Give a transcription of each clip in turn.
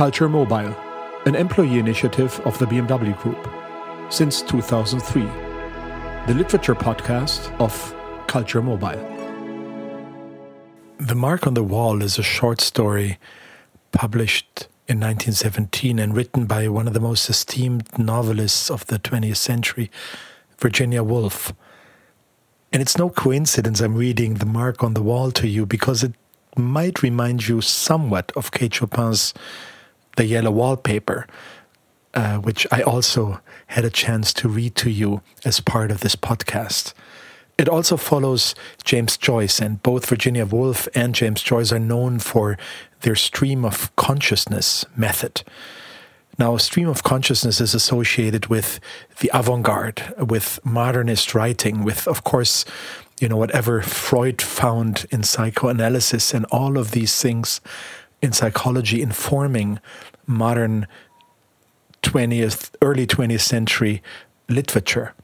Culture Mobile, an employee initiative of the BMW Group, since 2003. The literature podcast of Culture Mobile. The Mark on the Wall is a short story published in 1917 and written by one of the most esteemed novelists of the 20th century, Virginia Woolf. And it's no coincidence I'm reading The Mark on the Wall to you because it might remind you somewhat of Kate Chopin's The Yellow Wallpaper, uh, which I also had a chance to read to you as part of this podcast. It also follows James Joyce, and both Virginia Woolf and James Joyce are known for their stream of consciousness method. Now, stream of consciousness is associated with the avant garde, with modernist writing, with, of course, you know, whatever Freud found in psychoanalysis and all of these things in psychology informing modern 20th, early 20th century literature.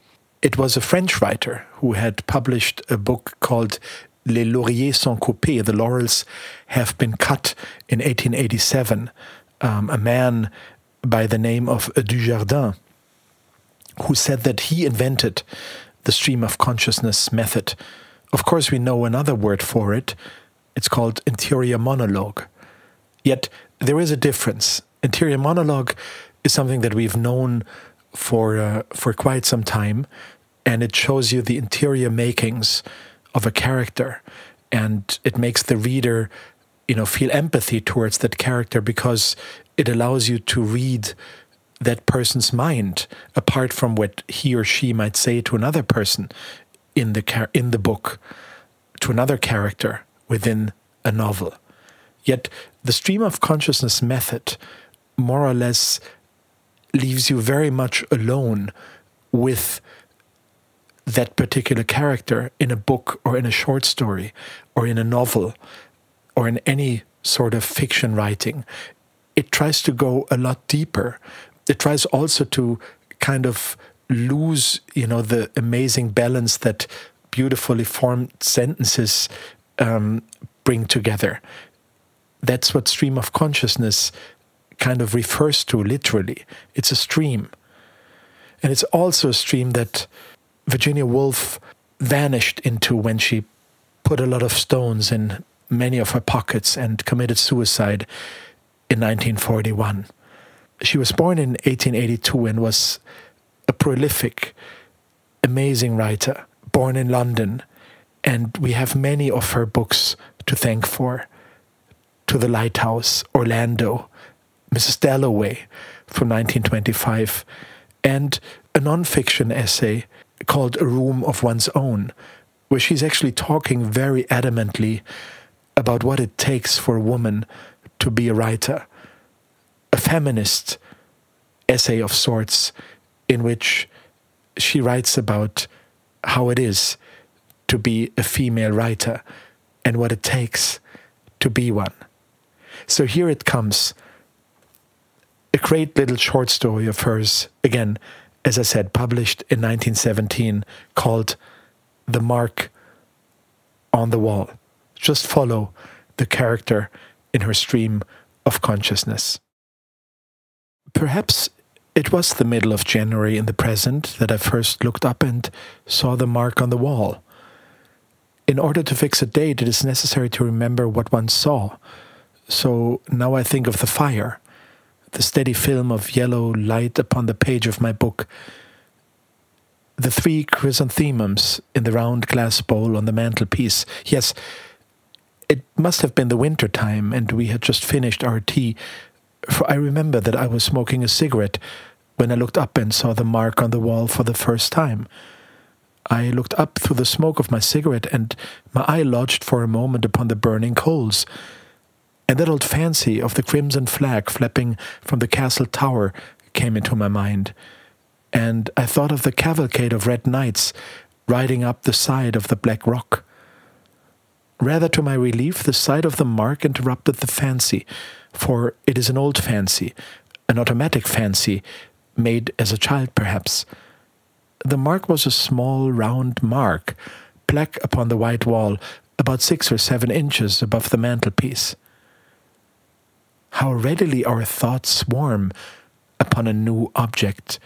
It was a French writer who had published a book called Les Lauriers sont coupés, the laurels have been cut in 1887. Um, a man by the name of Dujardin, who said that he invented the stream of consciousness method. Of course, we know another word for it. It's called interior monologue. Yet there is a difference. Interior monologue is something that we've known for uh, for quite some time, and it shows you the interior makings of a character, and it makes the reader, you know, feel empathy towards that character because it allows you to read that person's mind apart from what he or she might say to another person in the in the book to another character within a novel yet the stream of consciousness method more or less leaves you very much alone with that particular character in a book or in a short story or in a novel or in any sort of fiction writing it tries to go a lot deeper it tries also to kind of lose, you know, the amazing balance that beautifully formed sentences um, bring together. That's what stream of consciousness kind of refers to literally. It's a stream. And it's also a stream that Virginia Woolf vanished into when she put a lot of stones in many of her pockets and committed suicide in 1941. She was born in 1882 and was a prolific, amazing writer, born in London. And we have many of her books to thank for To the Lighthouse, Orlando, Mrs. Dalloway from 1925, and a non-fiction essay called A Room of One's Own, where she's actually talking very adamantly about what it takes for a woman to be a writer a feminist essay of sorts in which she writes about how it is to be a female writer and what it takes to be one. So here it comes a great little short story of hers, again, as I said, published in 1917, called The Mark on the Wall. Just follow the character in her stream of consciousness. Perhaps it was the middle of January in the present that I first looked up and saw the mark on the wall. In order to fix a date, it is necessary to remember what one saw. So now I think of the fire, the steady film of yellow light upon the page of my book, the three chrysanthemums in the round glass bowl on the mantelpiece. Yes, it must have been the winter time, and we had just finished our tea for I remember that I was smoking a cigarette when I looked up and saw the mark on the wall for the first time. I looked up through the smoke of my cigarette, and my eye lodged for a moment upon the burning coals. And that old fancy of the crimson flag flapping from the castle tower came into my mind. And I thought of the cavalcade of red knights riding up the side of the black rock. Rather to my relief, the sight of the mark interrupted the fancy, for it is an old fancy, an automatic fancy, made as a child perhaps. The mark was a small round mark, black upon the white wall, about six or seven inches above the mantelpiece. How readily our thoughts swarm upon a new object,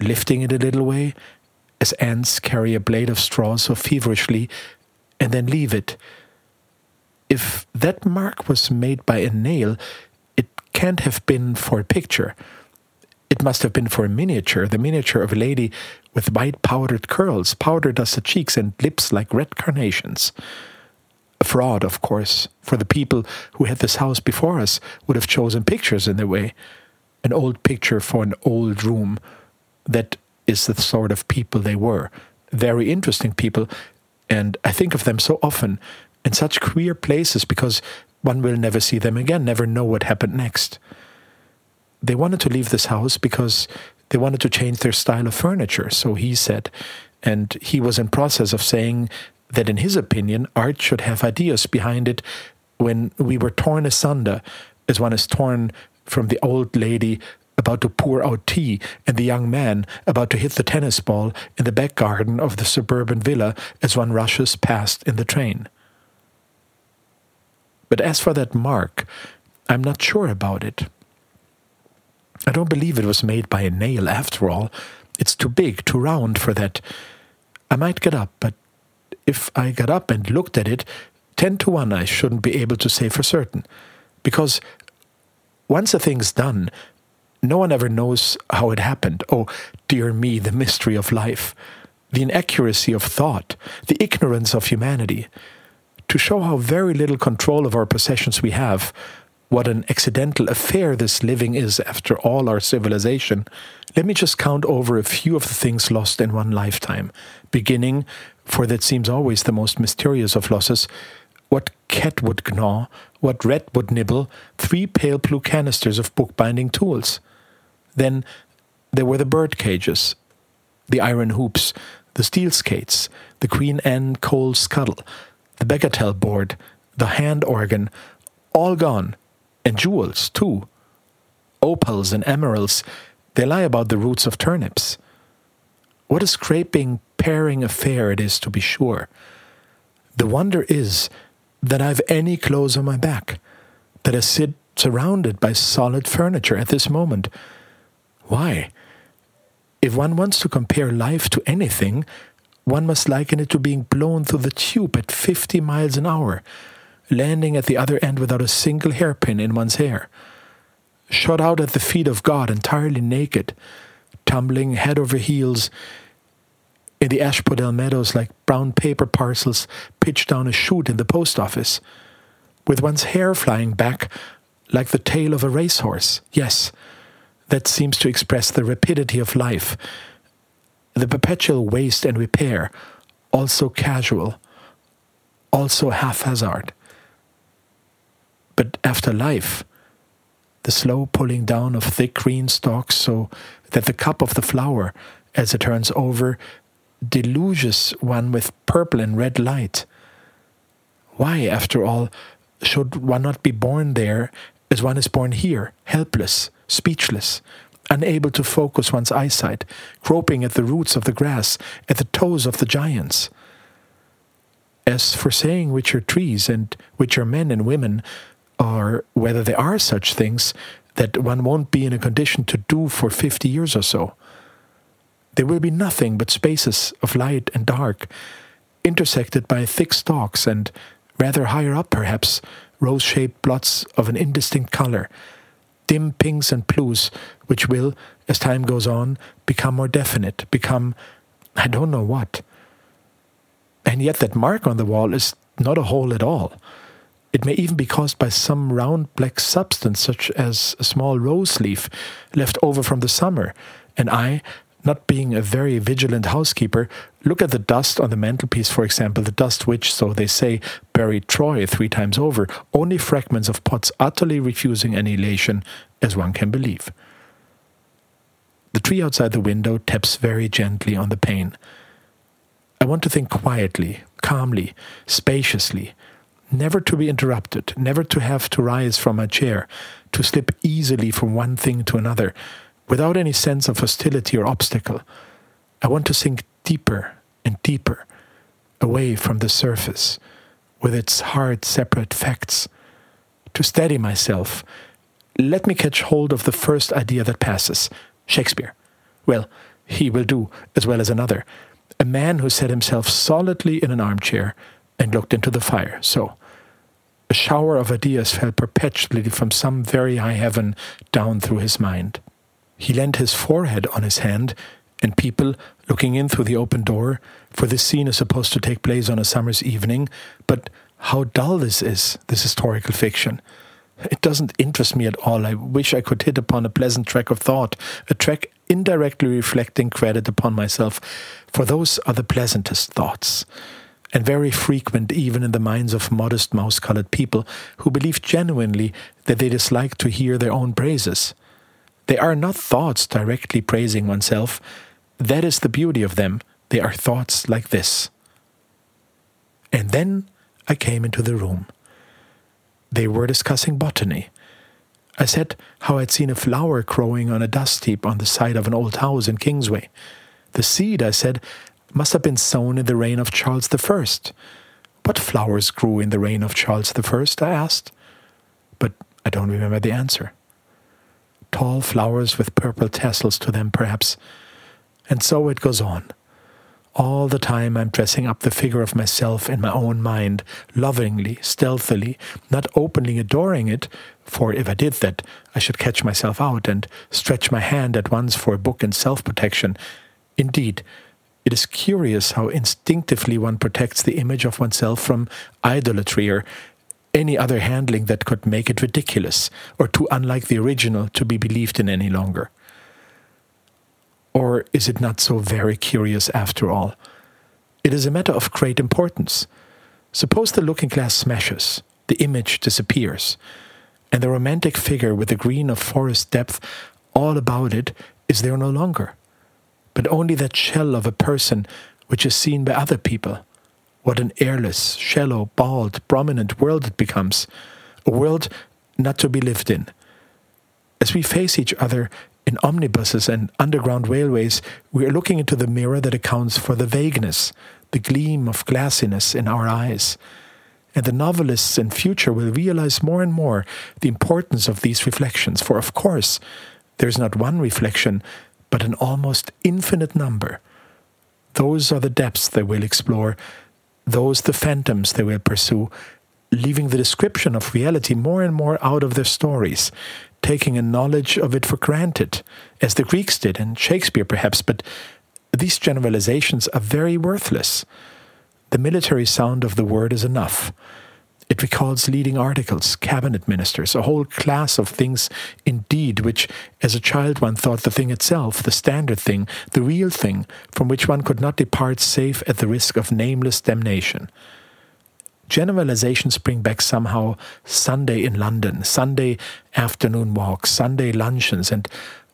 lifting it a little way, as ants carry a blade of straw so feverishly, and then leave it. If that mark was made by a nail, it can't have been for a picture. It must have been for a miniature, the miniature of a lady with white powdered curls, powder dusted cheeks, and lips like red carnations. A fraud, of course, for the people who had this house before us would have chosen pictures in their way. An old picture for an old room. That is the sort of people they were. Very interesting people, and I think of them so often in such queer places because one will never see them again, never know what happened next. They wanted to leave this house because they wanted to change their style of furniture, so he said. And he was in process of saying that in his opinion, art should have ideas behind it when we were torn asunder, as one is torn from the old lady about to pour out tea and the young man about to hit the tennis ball in the back garden of the suburban villa as one rushes past in the train. But as for that mark, I'm not sure about it. I don't believe it was made by a nail after all. It's too big, too round for that. I might get up, but if I got up and looked at it, ten to one I shouldn't be able to say for certain. Because once a thing's done, no one ever knows how it happened. Oh, dear me, the mystery of life, the inaccuracy of thought, the ignorance of humanity. To show how very little control of our possessions we have, what an accidental affair this living is after all our civilization, let me just count over a few of the things lost in one lifetime, beginning, for that seems always the most mysterious of losses, what cat would gnaw, what rat would nibble, three pale blue canisters of bookbinding tools. Then there were the bird cages, the iron hoops, the steel skates, the Queen Anne coal scuttle, the bagatelle board, the hand organ, all gone, and jewels, too. Opals and emeralds, they lie about the roots of turnips. What a scraping, paring affair it is, to be sure. The wonder is that I've any clothes on my back, that I sit surrounded by solid furniture at this moment. Why? If one wants to compare life to anything, one must liken it to being blown through the tube at 50 miles an hour, landing at the other end without a single hairpin in one's hair, shot out at the feet of God entirely naked, tumbling head over heels in the Asphodel meadows like brown paper parcels pitched down a chute in the post office, with one's hair flying back like the tail of a racehorse. Yes, that seems to express the rapidity of life, the perpetual waste and repair, also casual, also haphazard. But after life, the slow pulling down of thick green stalks so that the cup of the flower, as it turns over, deluges one with purple and red light. Why, after all, should one not be born there as one is born here, helpless, speechless, unable to focus one's eyesight, groping at the roots of the grass, at the toes of the giants? As for saying which are trees and which are men and women, or whether there are such things that one won't be in a condition to do for fifty years or so, there will be nothing but spaces of light and dark, intersected by thick stalks and, rather higher up perhaps, rose shaped blots of an indistinct color, dim pinks and blues, which will, as time goes on, become more definite, become I don't know what. And yet, that mark on the wall is not a hole at all. It may even be caused by some round black substance, such as a small rose leaf left over from the summer, and I, not being a very vigilant housekeeper, look at the dust on the mantelpiece, for example, the dust which, so they say, buried Troy three times over, only fragments of pots utterly refusing annihilation, as one can believe. The tree outside the window taps very gently on the pane. I want to think quietly, calmly, spaciously, never to be interrupted, never to have to rise from my chair, to slip easily from one thing to another, without any sense of hostility or obstacle. I want to sink deeper and deeper, away from the surface, with its hard, separate facts, to steady myself let me catch hold of the first idea that passes Shakespeare. Well, he will do as well as another. A man who set himself solidly in an armchair and looked into the fire. So, a shower of ideas fell perpetually from some very high heaven down through his mind. He leaned his forehead on his hand, and people, looking in through the open door, for this scene is supposed to take place on a summer's evening, but how dull this is, this historical fiction. It doesn't interest me at all. I wish I could hit upon a pleasant track of thought, a track indirectly reflecting credit upon myself, for those are the pleasantest thoughts, and very frequent even in the minds of modest mouse colored people who believe genuinely that they dislike to hear their own praises. They are not thoughts directly praising oneself. That is the beauty of them. They are thoughts like this. And then I came into the room. They were discussing botany. I said how I'd seen a flower growing on a dust heap on the side of an old house in Kingsway. The seed, I said, must have been sown in the reign of Charles First. What flowers grew in the reign of Charles First? I asked. But I don't remember the answer tall flowers with purple tassels to them, perhaps. And so it goes on. All the time I'm dressing up the figure of myself in my own mind, lovingly, stealthily, not openly adoring it, for if I did that, I should catch myself out and stretch my hand at once for a book in self protection. Indeed, it is curious how instinctively one protects the image of oneself from idolatry or any other handling that could make it ridiculous or too unlike the original to be believed in any longer? Or is it not so very curious after all? It is a matter of great importance. Suppose the looking glass smashes, the image disappears, and the romantic figure with the green of forest depth all about it is there no longer, but only that shell of a person which is seen by other people what an airless, shallow, bald, prominent world it becomes. A world not to be lived in. As we face each other in omnibuses and underground railways, we are looking into the mirror that accounts for the vagueness, the gleam of glassiness in our eyes. And the novelists in future will realize more and more the importance of these reflections, for of course, there is not one reflection, but an almost infinite number. Those are the depths they will explore, those the phantoms they will pursue, leaving the description of reality more and more out of their stories, taking a knowledge of it for granted, as the Greeks did, and Shakespeare perhaps, but these generalizations are very worthless. The military sound of the word is enough. It recalls leading articles, cabinet ministers, a whole class of things indeed, which as a child one thought the thing itself, the standard thing, the real thing, from which one could not depart save at the risk of nameless damnation. Generalizations bring back somehow Sunday in London, Sunday afternoon walks, Sunday luncheons, and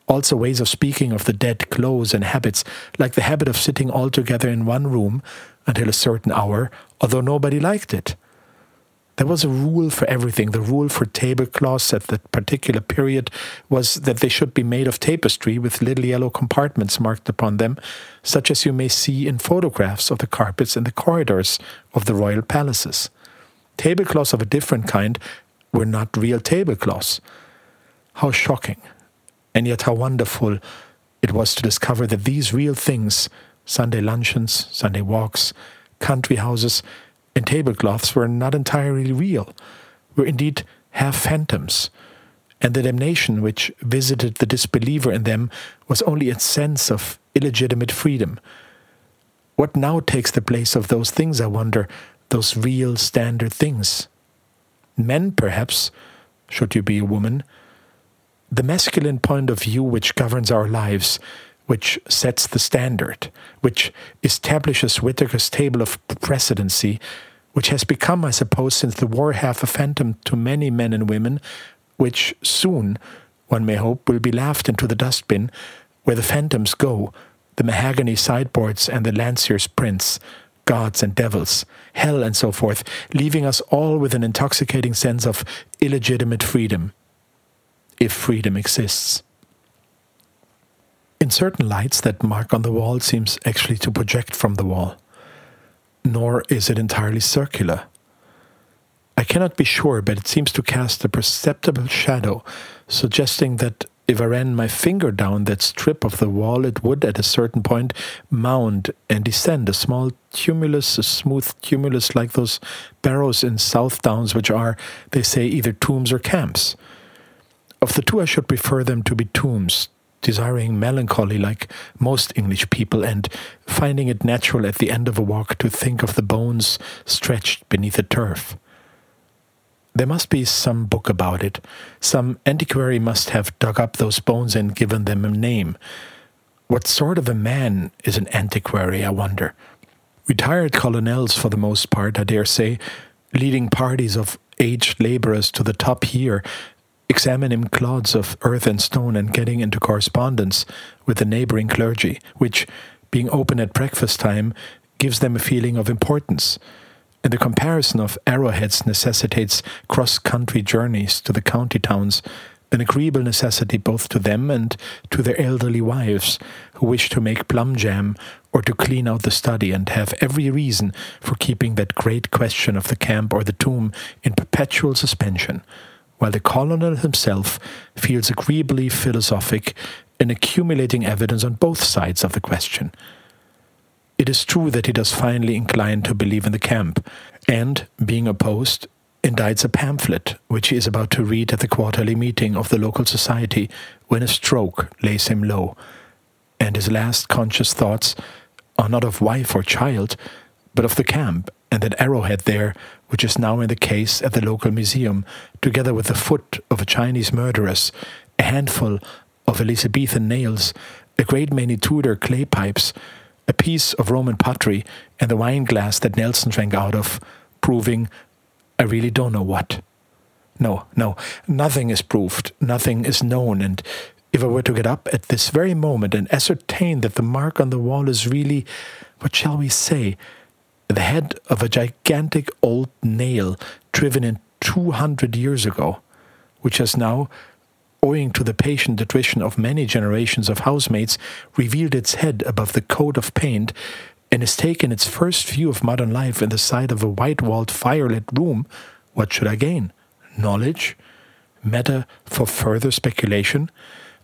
also ways of speaking of the dead clothes and habits, like the habit of sitting all together in one room until a certain hour, although nobody liked it. There was a rule for everything. The rule for tablecloths at that particular period was that they should be made of tapestry with little yellow compartments marked upon them, such as you may see in photographs of the carpets in the corridors of the royal palaces. Tablecloths of a different kind were not real tablecloths. How shocking, and yet how wonderful it was to discover that these real things Sunday luncheons, Sunday walks, country houses, and tablecloths were not entirely real, were indeed half phantoms, and the damnation which visited the disbeliever in them was only a sense of illegitimate freedom. What now takes the place of those things, I wonder, those real standard things? Men, perhaps, should you be a woman. The masculine point of view which governs our lives which sets the standard, which establishes Whitaker's table of precedency, which has become, I suppose, since the war half a phantom to many men and women, which soon, one may hope, will be laughed into the dustbin, where the phantoms go, the mahogany sideboards and the Landseer's prints, gods and devils, hell and so forth, leaving us all with an intoxicating sense of illegitimate freedom, if freedom exists. In certain lights, that mark on the wall seems actually to project from the wall, nor is it entirely circular. I cannot be sure, but it seems to cast a perceptible shadow, suggesting that if I ran my finger down that strip of the wall, it would at a certain point mount and descend, a small tumulus, a smooth tumulus like those barrows in South Downs, which are, they say, either tombs or camps. Of the two, I should prefer them to be tombs, desiring melancholy like most English people, and finding it natural at the end of a walk to think of the bones stretched beneath the turf. There must be some book about it. Some antiquary must have dug up those bones and given them a name. What sort of a man is an antiquary, I wonder? Retired colonels, for the most part, I dare say, leading parties of aged laborers to the top here, examining clods of earth and stone and getting into correspondence with the neighboring clergy, which, being open at breakfast time, gives them a feeling of importance. And the comparison of arrowheads necessitates cross country journeys to the county towns, an agreeable necessity both to them and to their elderly wives, who wish to make plum jam or to clean out the study and have every reason for keeping that great question of the camp or the tomb in perpetual suspension, while the colonel himself feels agreeably philosophic in accumulating evidence on both sides of the question. It is true that he does finally incline to believe in the camp, and, being opposed, indites a pamphlet which he is about to read at the quarterly meeting of the local society when a stroke lays him low, and his last conscious thoughts are not of wife or child, but of the camp and that arrowhead there, which is now in the case at the local museum, together with the foot of a Chinese murderess, a handful of Elizabethan nails, a great many Tudor clay pipes, a piece of Roman pottery, and the wine glass that Nelson drank out of, proving I really don't know what. No, no, nothing is proved, nothing is known, and if I were to get up at this very moment and ascertain that the mark on the wall is really, what shall we say, the head of a gigantic old nail driven in 200 years ago, which has now owing to the patient attrition of many generations of housemates, revealed its head above the coat of paint and has taken its first view of modern life in the sight of a white walled, firelit room, what should I gain? Knowledge? Matter for further speculation?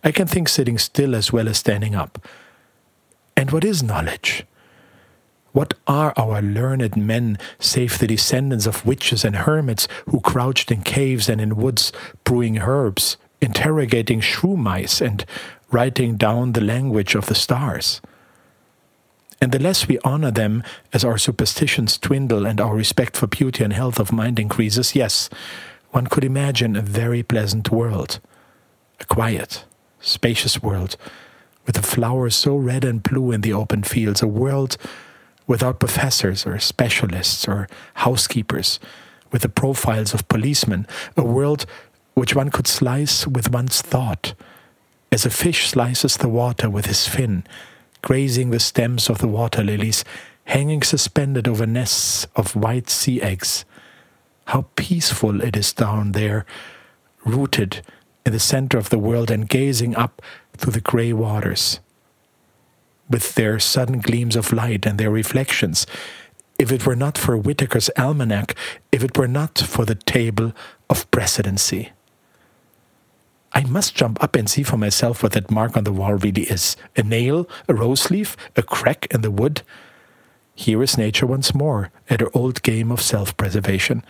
I can think sitting still as well as standing up. And what is knowledge? What are our learned men save the descendants of witches and hermits who crouched in caves and in woods brewing herbs, interrogating shrew mice and writing down the language of the stars. And the less we honor them as our superstitions dwindle and our respect for beauty and health of mind increases, yes, one could imagine a very pleasant world. A quiet, spacious world, with the flowers so red and blue in the open fields, a world without professors or specialists or housekeepers, with the profiles of policemen, a world which one could slice with one's thought, as a fish slices the water with his fin, grazing the stems of the water lilies, hanging suspended over nests of white sea eggs. How peaceful it is down there, rooted in the center of the world and gazing up through the grey waters. With their sudden gleams of light and their reflections, if it were not for Whitaker's almanac, if it were not for the table of precedency. I must jump up and see for myself what that mark on the wall really is a nail, a rose leaf, a crack in the wood. Here is nature once more at her old game of self preservation.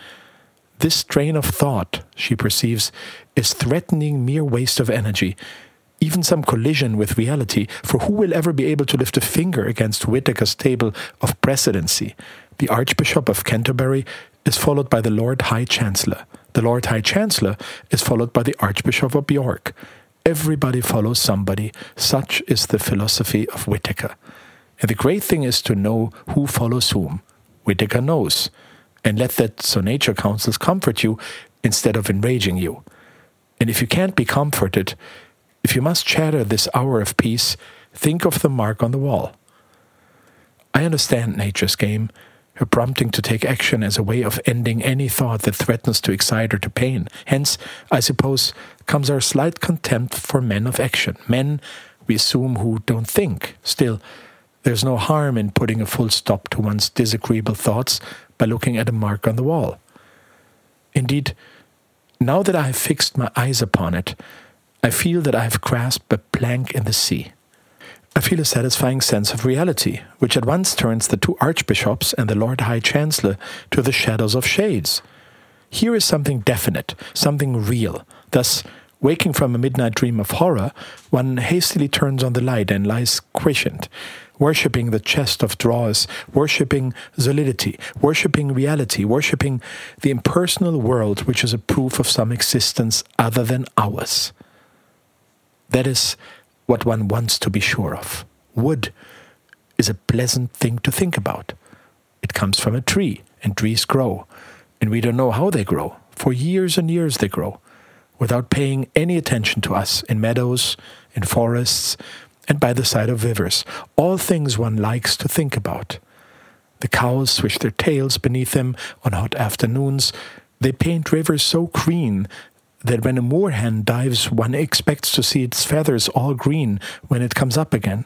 This train of thought, she perceives, is threatening mere waste of energy, even some collision with reality, for who will ever be able to lift a finger against Whitaker's table of precedency? The Archbishop of Canterbury is followed by the Lord High Chancellor. The Lord High Chancellor is followed by the Archbishop of York. Everybody follows somebody. Such is the philosophy of Whitaker. And the great thing is to know who follows whom. Whitaker knows. And let that so nature counsels comfort you instead of enraging you. And if you can't be comforted, if you must chatter this hour of peace, think of the mark on the wall. I understand nature's game her prompting to take action as a way of ending any thought that threatens to excite her to pain. Hence, I suppose, comes our slight contempt for men of action, men we assume who don't think. Still, there's no harm in putting a full stop to one's disagreeable thoughts by looking at a mark on the wall. Indeed, now that I have fixed my eyes upon it, I feel that I have grasped a plank in the sea. I feel a satisfying sense of reality, which at once turns the two archbishops and the Lord High Chancellor to the shadows of shades. Here is something definite, something real. Thus, waking from a midnight dream of horror, one hastily turns on the light and lies quiescent, worshipping the chest of drawers, worshipping solidity, worshipping reality, worshipping the impersonal world which is a proof of some existence other than ours. That is what one wants to be sure of. Wood is a pleasant thing to think about. It comes from a tree, and trees grow, and we don't know how they grow. For years and years they grow, without paying any attention to us in meadows, in forests, and by the side of rivers, all things one likes to think about. The cows swish their tails beneath them on hot afternoons. They paint rivers so green that when a moorhen dives, one expects to see its feathers all green when it comes up again.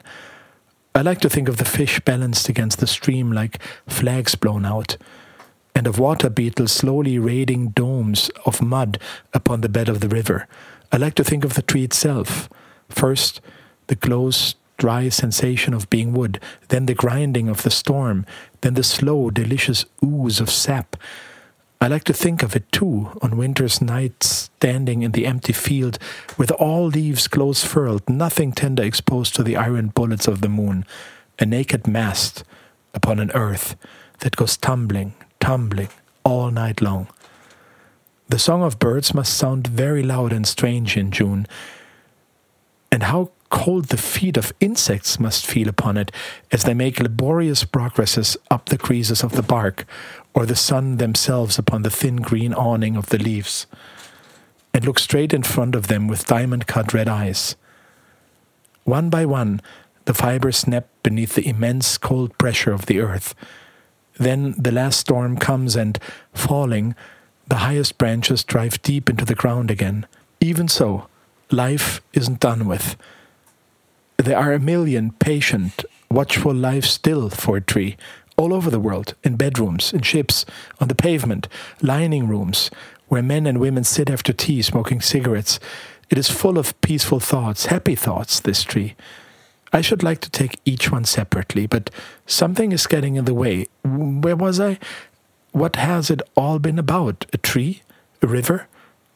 I like to think of the fish balanced against the stream like flags blown out, and of water beetles slowly raiding domes of mud upon the bed of the river. I like to think of the tree itself. First, the close, dry sensation of being wood, then the grinding of the storm, then the slow, delicious ooze of sap. I like to think of it too on winter's nights, standing in the empty field, with all leaves close furled, nothing tender exposed to the iron bullets of the moon, a naked mast upon an earth that goes tumbling, tumbling all night long. The song of birds must sound very loud and strange in June. And how cold the feet of insects must feel upon it as they make laborious progresses up the creases of the bark, or the sun themselves upon the thin green awning of the leaves, and look straight in front of them with diamond cut red eyes. One by one, the fibers snap beneath the immense cold pressure of the earth. Then the last storm comes, and, falling, the highest branches drive deep into the ground again. Even so, life isn't done with there are a million patient, watchful lives still for a tree all over the world, in bedrooms, in ships, on the pavement, lining rooms, where men and women sit after tea smoking cigarettes. It is full of peaceful thoughts, happy thoughts, this tree. I should like to take each one separately, but something is getting in the way. Where was I? What has it all been about? A tree? A river?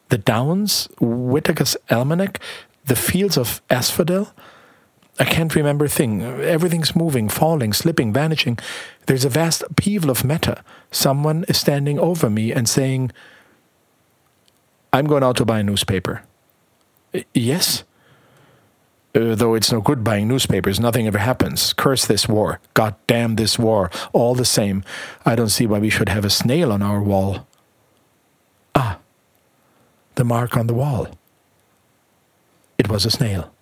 The Downs? Whitaker's Almanac? The fields of asphodel? I can't remember a thing. Everything's moving, falling, slipping, vanishing. There's a vast upheaval of matter. Someone is standing over me and saying, I'm going out to buy a newspaper. Yes? Uh, though it's no good buying newspapers, nothing ever happens. Curse this war. God damn this war. All the same, I don't see why we should have a snail on our wall. Ah, the mark on the wall. It was a snail.